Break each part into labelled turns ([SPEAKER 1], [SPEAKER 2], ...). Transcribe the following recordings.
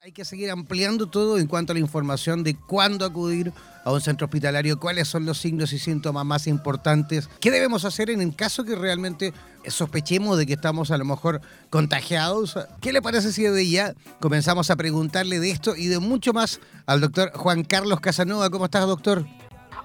[SPEAKER 1] Hay que seguir ampliando todo en cuanto a la información de cuándo acudir a un centro hospitalario, cuáles son los signos y síntomas más importantes, qué debemos hacer en el caso que realmente sospechemos de que estamos a lo mejor contagiados. ¿Qué le parece si de ya comenzamos a preguntarle de esto y de mucho más al doctor Juan Carlos Casanova? ¿Cómo estás, doctor?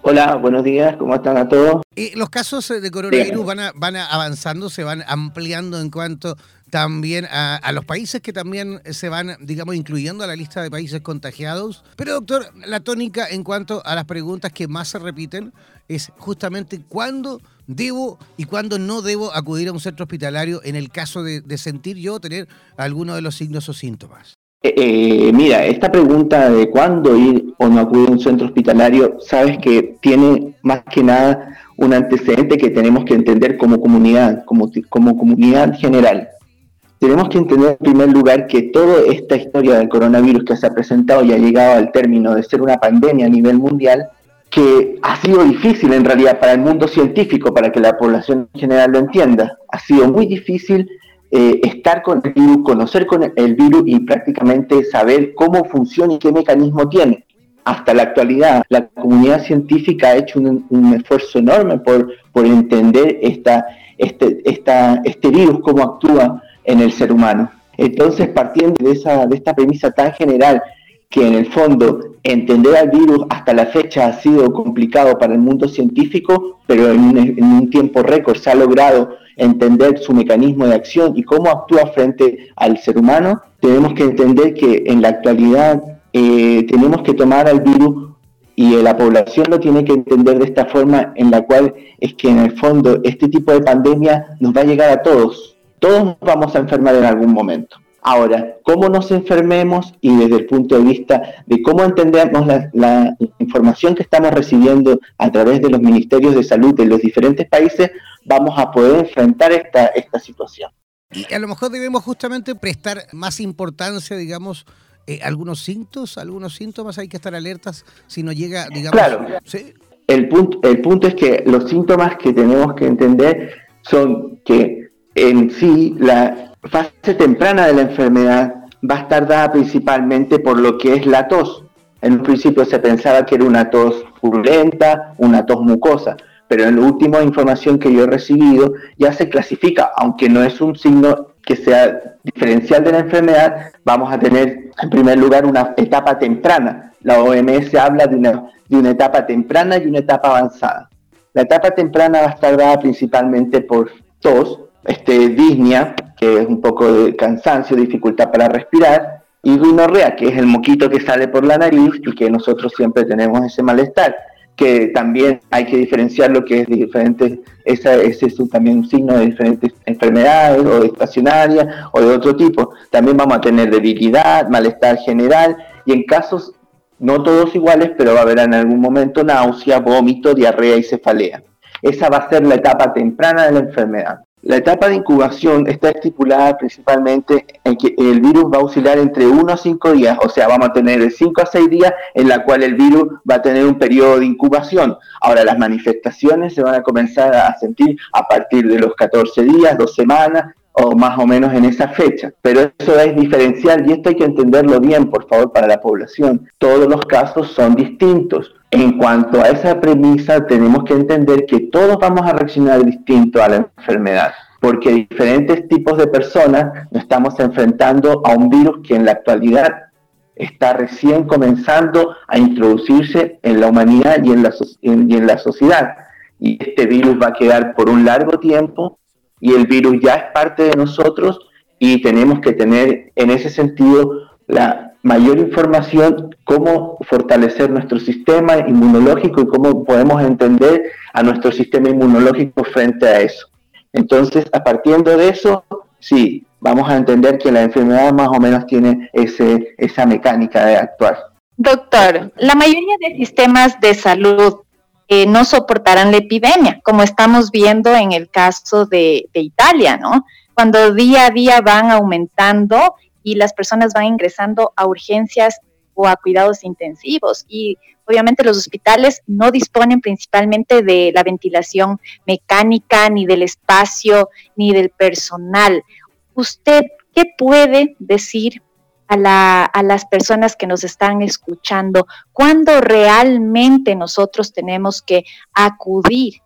[SPEAKER 2] Hola, buenos días, ¿cómo están a todos?
[SPEAKER 1] Y los casos de coronavirus van, van avanzando, se van ampliando en cuanto también a, los países que también se van, digamos, incluyendo a la lista de países contagiados. Pero, doctor, la tónica en cuanto a las preguntas que más se repiten es justamente cuándo debo y cuándo no debo acudir a un centro hospitalario en el caso de, sentir yo tener alguno de los signos o síntomas.
[SPEAKER 2] Eh, eh, mira, esta pregunta de cuándo ir o no acudir a un centro hospitalario, sabes que tiene más que nada un antecedente que tenemos que entender como comunidad, como, como comunidad general tenemos que entender en primer lugar que toda esta historia del coronavirus que se ha presentado y ha llegado al término de ser una pandemia a nivel mundial, que ha sido difícil en realidad para el mundo científico, para que la población en general lo entienda. Ha sido muy difícil eh, estar con el virus, conocer con el virus y prácticamente saber cómo funciona y qué mecanismo tiene. Hasta la actualidad, la comunidad científica ha hecho un, esfuerzo enorme por, entender este, este virus, cómo actúa en el ser humano. Entonces, partiendo de, esa, de esta premisa tan general, que en el fondo entender al virus hasta la fecha ha sido complicado para el mundo científico, pero en un, tiempo récord se ha logrado entender su mecanismo de acción y cómo actúa frente al ser humano, tenemos que entender que en la actualidad eh, tenemos que tomar al virus y la población lo tiene que entender de esta forma en la cual es que en el fondo este tipo de pandemia nos va a llegar a todos, todos vamos a enfermar en algún momento. Ahora, cómo nos enfermemos y desde el punto de vista de cómo entendemos la, información que estamos recibiendo a través de los ministerios de salud de los diferentes países, vamos a poder enfrentar esta, esta situación.
[SPEAKER 1] Y a lo mejor debemos justamente prestar más importancia, digamos, eh, algunos síntomas, algunos síntomas hay que estar alertas si no llega, digamos.
[SPEAKER 2] Claro. El, punto, el punto es que los síntomas que tenemos que entender son que en sí, la fase temprana de la enfermedad va a estar dada principalmente por lo que es la tos. En un principio se pensaba que era una tos purulenta, una tos mucosa, pero en la última información que yo he recibido ya se clasifica, aunque no es un signo que sea diferencial de la enfermedad, vamos a tener en primer lugar una etapa temprana. La OMS habla de una, de una etapa temprana y una etapa avanzada. La etapa temprana va a estar dada principalmente por tos, este, disnea, que es un poco de cansancio, dificultad para respirar, y rinorrea, que es el moquito que sale por la nariz y que nosotros siempre tenemos ese malestar, que también hay que diferenciar lo que es de diferentes, esa, ese es también un signo de diferentes enfermedades o de estacionarias o de otro tipo. También vamos a tener debilidad, malestar general y en casos no todos iguales, pero va a haber en algún momento náusea, vómito, diarrea y cefalea. Esa va a ser la etapa temprana de la enfermedad. La etapa de incubación está estipulada principalmente en que el virus va a oscilar entre 1 a 5 días, o sea, vamos a tener de 5 a 6 días en la cual el virus va a tener un periodo de incubación. Ahora, las manifestaciones se van a comenzar a sentir a partir de los 14 días, 2 semanas, o más o menos en esa fecha. Pero eso es diferencial y esto hay que entenderlo bien, por favor, para la población. Todos los casos son distintos. En cuanto a esa premisa, tenemos que entender que todos vamos a reaccionar distinto a la enfermedad, porque diferentes tipos de personas nos estamos enfrentando a un virus que en la actualidad está recién comenzando a introducirse en la humanidad y en la, y en la sociedad. Y este virus va a quedar por un largo tiempo y el virus ya es parte de nosotros y tenemos que tener en ese sentido la mayor información, cómo fortalecer nuestro sistema inmunológico y cómo podemos entender a nuestro sistema inmunológico frente a eso. Entonces, a partir de eso, sí, vamos a entender que la enfermedad más o menos tiene ese, esa mecánica de actuar.
[SPEAKER 3] Doctor, la mayoría de sistemas de salud eh, no soportarán la epidemia, como estamos viendo en el caso de, de Italia, ¿no? Cuando día a día van aumentando y las personas van ingresando a urgencias o a cuidados intensivos y obviamente los hospitales no disponen principalmente de la ventilación mecánica, ni del espacio, ni del personal. ¿Usted qué puede decir a, a, las personas que nos están escuchando cuándo realmente nosotros tenemos que acudir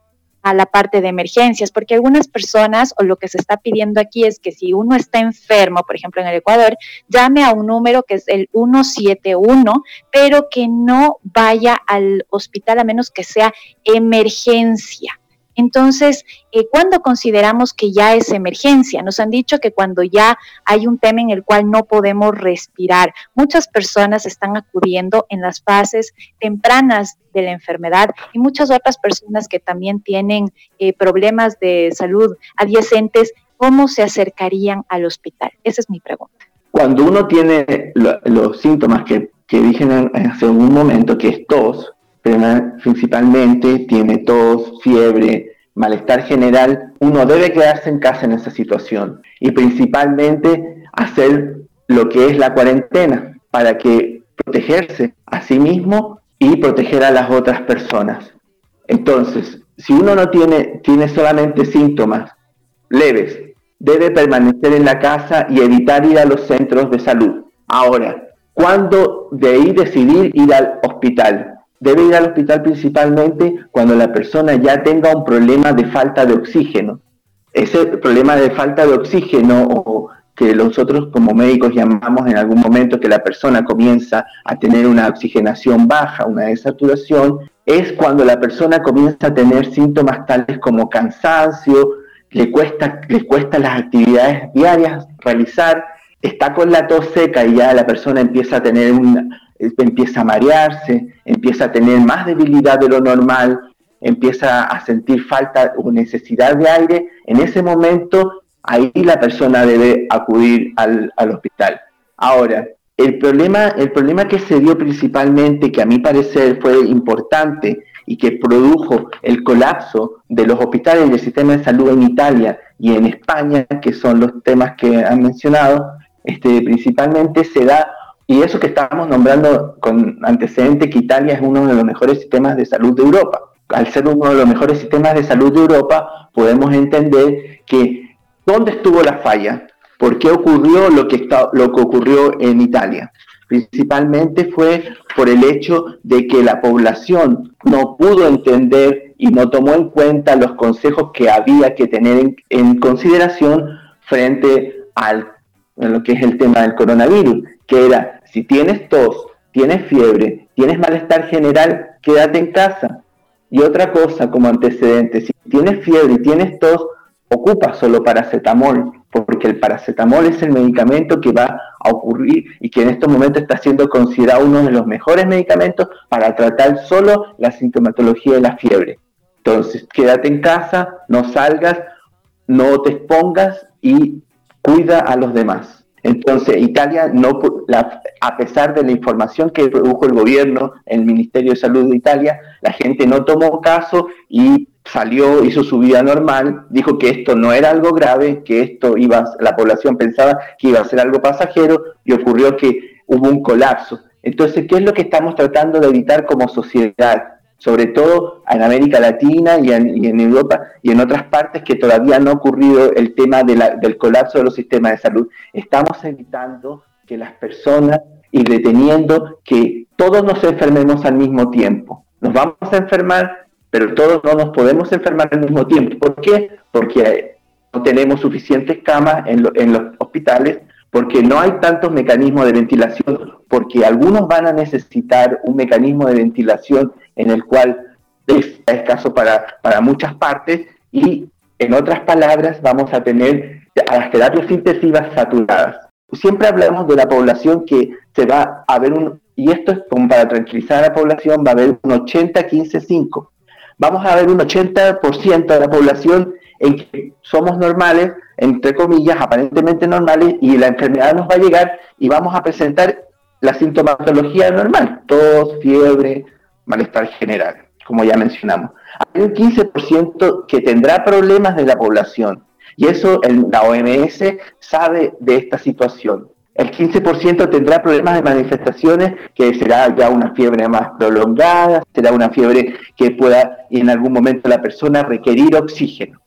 [SPEAKER 3] a la parte de emergencias, porque algunas personas o lo que se está pidiendo aquí es que si uno está enfermo, por ejemplo en el Ecuador, llame a un número que es el 171, pero que no vaya al hospital a menos que sea emergencia. Entonces, eh, ¿cuándo consideramos que ya es emergencia? Nos han dicho que cuando ya hay un tema en el cual no podemos respirar. Muchas personas están acudiendo en las fases tempranas de la enfermedad y muchas otras personas que también tienen eh, problemas de salud adyacentes, ¿cómo se acercarían al hospital? Esa es mi pregunta.
[SPEAKER 2] Cuando uno tiene los síntomas que, que dije hace un momento, que es tos, principalmente tiene tos, fiebre, malestar general, uno debe quedarse en casa en esa situación y principalmente hacer lo que es la cuarentena para que protegerse a sí mismo y proteger a las otras personas. Entonces, si uno no tiene, tiene solamente síntomas leves, debe permanecer en la casa y evitar ir a los centros de salud. Ahora, ¿cuándo de ir decidir ir al hospital? Debe ir al hospital principalmente cuando la persona ya tenga un problema de falta de oxígeno. Ese problema de falta de oxígeno o que nosotros como médicos llamamos en algún momento que la persona comienza a tener una oxigenación baja, una desaturación, es cuando la persona comienza a tener síntomas tales como cansancio, le cuesta, le cuesta las actividades diarias realizar, está con la tos seca y ya la persona empieza a tener una, empieza a marearse, empieza a tener más debilidad de lo normal, empieza a sentir falta o necesidad de aire, en ese momento ahí la persona debe acudir al, hospital. Ahora, el problema, el problema que se dio principalmente, que a mi parecer fue importante y que produjo el colapso de los hospitales del sistema de salud en Italia y en España, que son los temas que han mencionado, este, principalmente se da y eso que estamos nombrando con antecedente que Italia es uno de los mejores sistemas de salud de Europa. Al ser uno de los mejores sistemas de salud de Europa, podemos entender que dónde estuvo la falla, por qué ocurrió lo que, está, lo que ocurrió en Italia. Principalmente fue por el hecho de que la población no pudo entender y no tomó en cuenta los consejos que había que tener en, en consideración frente al lo que es el tema del coronavirus, que era si tienes tos, tienes fiebre, tienes malestar general, quédate en casa. Y otra cosa como antecedente, si tienes fiebre y tienes tos, ocupa solo paracetamol, porque el paracetamol es el medicamento que va a ocurrir y que en estos momentos está siendo considerado uno de los mejores medicamentos para tratar solo la sintomatología de la fiebre. Entonces, quédate en casa, no salgas, no te expongas y cuida a los demás. Entonces, Italia, no, a pesar de la información que produjo el gobierno, el Ministerio de Salud de Italia, la gente no tomó caso y salió, hizo su vida normal, dijo que esto no era algo grave, que esto iba, la población pensaba que iba a ser algo pasajero y ocurrió que hubo un colapso. Entonces, ¿qué es lo que estamos tratando de evitar como sociedad? Sobre todo en América Latina y en, Europa y en otras partes que todavía no ha ocurrido el tema del colapso de los sistemas de salud. Estamos evitando que las personas y deteniendo que todos nos enfermemos al mismo tiempo. Nos vamos a enfermar, pero todos no nos podemos enfermar al mismo tiempo. ¿Por qué? Porque no tenemos suficientes camas en, en los hospitales, porque no hay tantos mecanismos de ventilación, porque algunos van a necesitar un mecanismo de ventilación en el cual es escaso para, para muchas partes y en otras palabras vamos a tener a las terapias intensivas saturadas. Siempre hablamos de la población que se va a ver un, y esto es como para tranquilizar a la población, va a haber un 80-15-5. Vamos a ver un 80% de la población en que somos normales, entre comillas, aparentemente normales, y la enfermedad nos va a llegar y vamos a presentar la sintomatología normal, tos, fiebre, malestar general, como ya mencionamos. Hay un 15% que tendrá problemas de la población y eso la OMS sabe de esta situación. El 15% tendrá problemas de manifestaciones, que será ya una fiebre más prolongada, será una fiebre que pueda en algún momento la persona requerir oxígeno.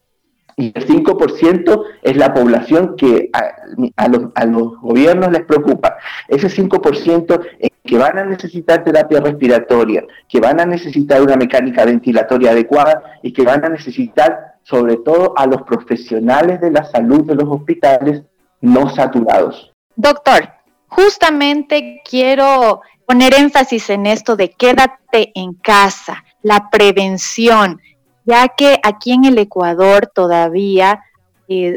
[SPEAKER 2] y el 5% es la población que a, los, gobiernos les preocupa. Ese 5% es que van a necesitar terapia respiratoria, que van a necesitar una mecánica ventilatoria adecuada y que van a necesitar sobre todo a los profesionales de la salud de los hospitales no saturados.
[SPEAKER 3] Doctor, justamente quiero poner énfasis en esto de quédate en casa, la prevención ya que aquí en el Ecuador todavía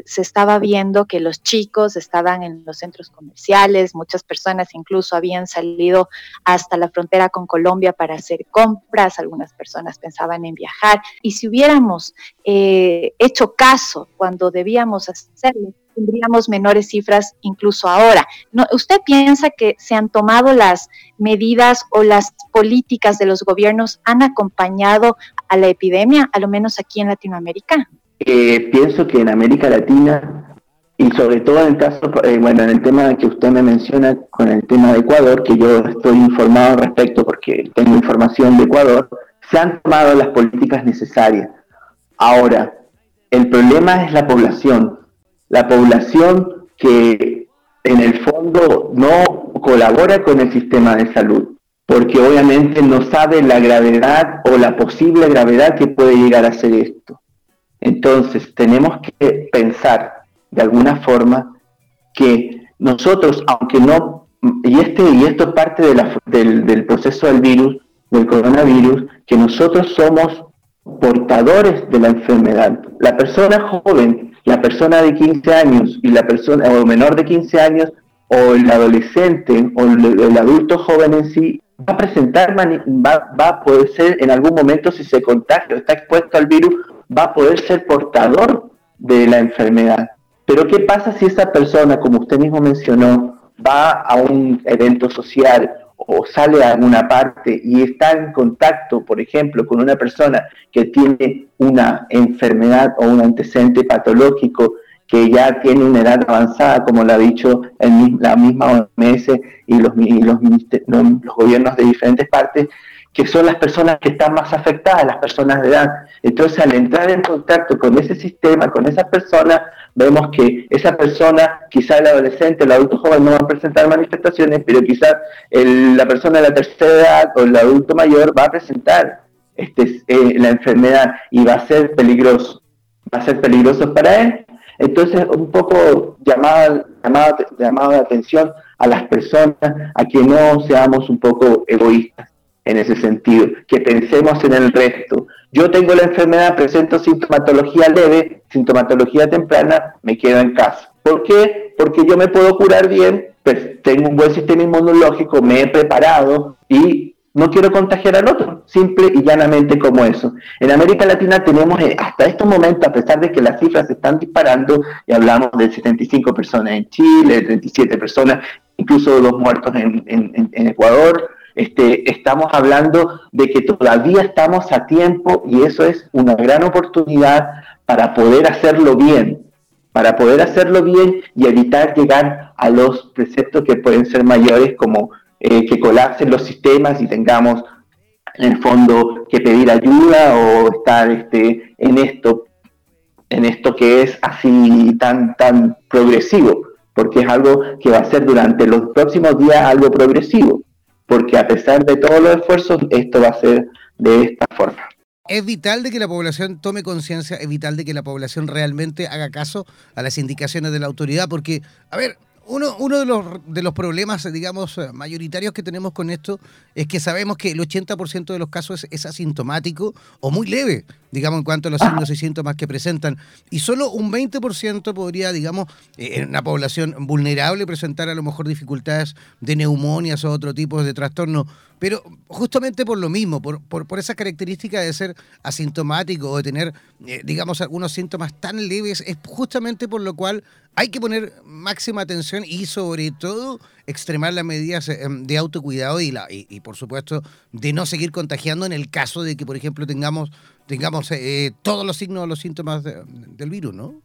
[SPEAKER 3] se estaba viendo que los chicos estaban en los centros comerciales, muchas personas incluso habían salido hasta la frontera con Colombia para hacer compras, algunas personas pensaban en viajar, y si hubiéramos eh, hecho caso cuando debíamos hacerlo, tendríamos menores cifras incluso ahora. ¿No, ¿Usted piensa que se han tomado las medidas o las políticas de los gobiernos han acompañado a la epidemia, a lo menos aquí en Latinoamérica?
[SPEAKER 2] Eh, pienso que en América Latina y sobre todo en el caso, eh, bueno, en el tema que usted me menciona con el tema de Ecuador, que yo estoy informado al respecto porque tengo información de Ecuador, se han tomado las políticas necesarias. Ahora, el problema es la población la población que en el fondo no colabora con el sistema de salud, porque obviamente no sabe la gravedad o la posible gravedad que puede llegar a ser esto. Entonces tenemos que pensar de alguna forma que nosotros, aunque no, y, este, y esto es parte del, del proceso del virus, del coronavirus, que nosotros somos portadores de la enfermedad. La persona joven la persona de 15 años y la persona o menor de 15 años o el adolescente o el, adulto joven en sí va a presentar, va, va, a poder ser en algún momento si se contagia o está expuesto al virus, va a poder ser portador de la enfermedad. Pero ¿qué pasa si esa persona, como usted mismo mencionó, va a un evento social o sale a alguna parte y está en contacto, por ejemplo, con una persona que tiene una enfermedad o un antecedente patológico que ya tiene una edad avanzada, como lo ha dicho la misma OMS y los, los, los gobiernos de diferentes partes, que son las personas que están más afectadas, las personas de edad. Entonces, al entrar en contacto con ese sistema, con esa persona, vemos que esa persona, quizá el adolescente, el adulto joven no va a presentar manifestaciones, pero quizás la persona de la tercera edad o el adulto mayor va a presentar este, eh, la enfermedad y va a ser peligroso, va a ser peligroso para él. Entonces, un poco llamada, llamada, llamada de atención a las personas a que no seamos un poco egoístas en ese sentido, que pensemos en el resto. Yo tengo la enfermedad, presento sintomatología leve, sintomatología temprana, me quedo en casa. ¿Por qué? Porque yo me puedo curar bien, pues tengo un buen sistema inmunológico, me he preparado y no quiero contagiar al otro, simple y llanamente como eso. En América Latina tenemos eh, hasta estos momentos, a pesar de que las cifras se están disparando, y hablamos de 75 personas en Chile, 37 personas, incluso dos muertos en, en Ecuador, este, estamos hablando de que todavía estamos a tiempo y eso es una gran oportunidad para poder hacerlo bien, para poder hacerlo bien y evitar llegar a los preceptos que pueden ser mayores como eh, que colapsen los sistemas y tengamos en el fondo que pedir ayuda o estar este, en esto en esto que es así tan tan progresivo porque es algo que va a ser durante los próximos días algo progresivo porque a pesar de todos los esfuerzos, esto va a ser de esta forma.
[SPEAKER 1] Es vital de que la población tome conciencia, es vital de que la población realmente haga caso a las indicaciones de la autoridad, porque, a ver, uno, uno de, los, de los problemas, digamos, mayoritarios que tenemos con esto es que sabemos que el 80% de los casos es, asintomático o muy leve, digamos, en cuanto a los signos y síntomas que presentan. Y solo un 20% podría, digamos, eh, en una población vulnerable presentar a lo mejor dificultades de neumonias o otro tipo de trastorno. Pero justamente por lo mismo, por, por, por esa característica de ser asintomático o de tener, eh, digamos, algunos síntomas tan leves, es justamente por lo cual hay que poner máxima atención y sobre todo extremar las medidas eh, de autocuidado y, la, y, por supuesto de no seguir contagiando en el caso de que, por ejemplo, tengamos, tengamos eh, todos los signos o los síntomas del virus, ¿no?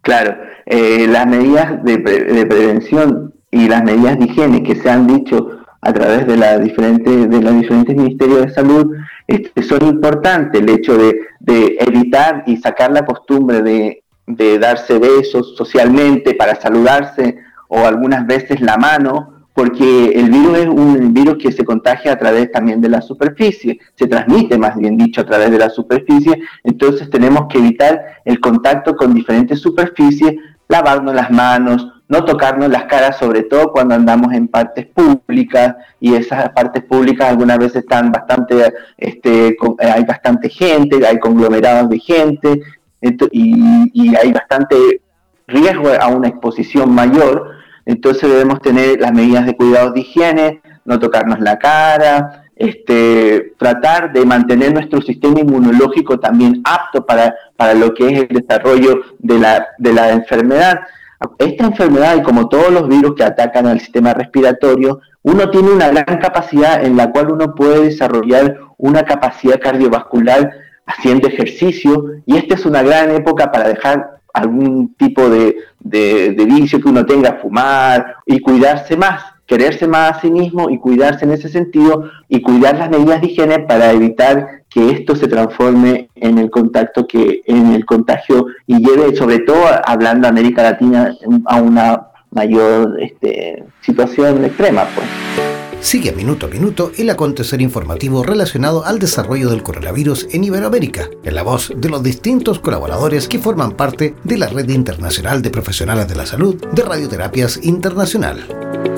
[SPEAKER 2] Claro, eh, las medidas de, de, prevención y las medidas de higiene que se han dicho a través de, la diferente, de los diferentes ministerios de salud este, son importantes. El hecho de, evitar y sacar la costumbre de, de darse besos socialmente para saludarse o algunas veces la mano, porque el virus es un virus que se contagia a través también de la superficie, se transmite más bien dicho a través de la superficie, entonces tenemos que evitar el contacto con diferentes superficies, lavarnos las manos, no tocarnos las caras, sobre todo cuando andamos en partes públicas y esas partes públicas algunas veces están bastante, este, hay bastante gente, hay conglomerados de gente y, y hay bastante riesgo a una exposición mayor entonces debemos tener las medidas de cuidados de higiene, no tocarnos la cara, este, tratar de mantener nuestro sistema inmunológico también apto para, para lo que es el desarrollo de la, de la enfermedad. Esta enfermedad, y como todos los virus que atacan al sistema respiratorio, uno tiene una gran capacidad en la cual uno puede desarrollar una capacidad cardiovascular haciendo ejercicio, y esta es una gran época para dejar algún tipo de, vicio que uno tenga, fumar y cuidarse más, quererse más a sí mismo y cuidarse en ese sentido y cuidar las medidas de higiene para evitar que esto se transforme en el contacto que en el contagio y lleve sobre todo hablando América Latina a una mayor este, situación extrema pues.
[SPEAKER 1] Sigue minuto a minuto el acontecer informativo relacionado al desarrollo del coronavirus en Iberoamérica, en la voz de los distintos colaboradores que forman parte de la Red Internacional de Profesionales de la Salud de Radioterapias Internacional.